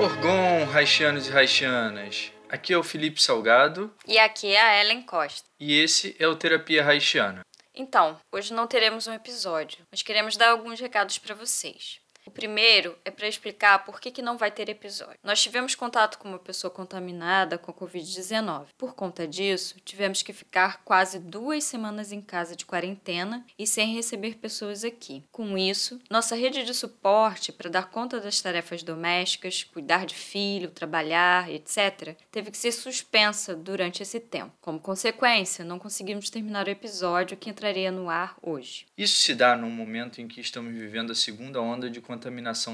Orgon, Haitianos e Haitianas. Aqui é o Felipe Salgado E aqui é a Ellen Costa. e esse é o Terapia Haitiana. Então, hoje não teremos um episódio, mas queremos dar alguns recados para vocês. O primeiro é para explicar por que, que não vai ter episódio. Nós tivemos contato com uma pessoa contaminada com a Covid-19. Por conta disso, tivemos que ficar quase duas semanas em casa de quarentena e sem receber pessoas aqui. Com isso, nossa rede de suporte para dar conta das tarefas domésticas, cuidar de filho, trabalhar, etc., teve que ser suspensa durante esse tempo. Como consequência, não conseguimos terminar o episódio que entraria no ar hoje. Isso se dá num momento em que estamos vivendo a segunda onda de contaminação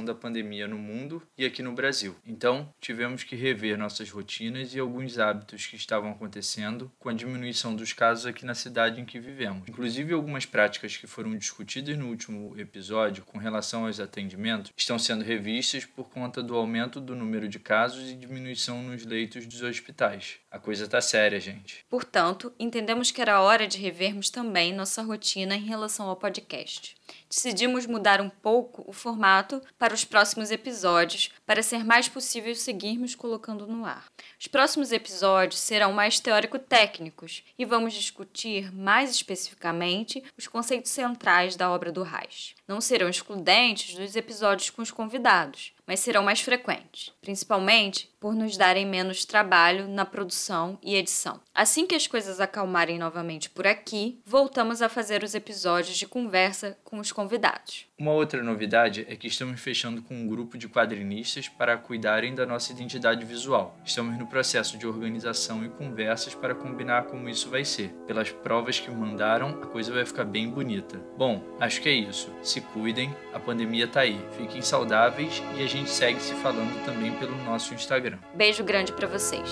da pandemia no mundo e aqui no Brasil. Então, tivemos que rever nossas rotinas e alguns hábitos que estavam acontecendo com a diminuição dos casos aqui na cidade em que vivemos. Inclusive, algumas práticas que foram discutidas no último episódio com relação aos atendimentos estão sendo revistas por conta do aumento do número de casos e diminuição nos leitos dos hospitais. A coisa tá séria, gente. Portanto, entendemos que era hora de revermos também nossa rotina em relação ao podcast. Decidimos mudar um pouco o formato para os próximos episódios, para ser mais possível seguirmos colocando no ar. Os próximos episódios serão mais teórico-técnicos e vamos discutir mais especificamente os conceitos centrais da obra do Reich. Não serão excludentes dos episódios com os convidados, mas serão mais frequentes, principalmente por nos darem menos trabalho na produção e edição. Assim que as coisas acalmarem novamente por aqui, voltamos a fazer os episódios de conversa com os convidados. Uma outra novidade é que estamos fechando com um grupo de quadrinistas para cuidarem da nossa identidade visual. Estamos no processo de organização e conversas para combinar como isso vai ser. Pelas provas que mandaram, a coisa vai ficar bem bonita. Bom, acho que é isso. Se cuidem, a pandemia tá aí. Fiquem saudáveis e a gente segue se falando também pelo nosso Instagram. Beijo grande para vocês.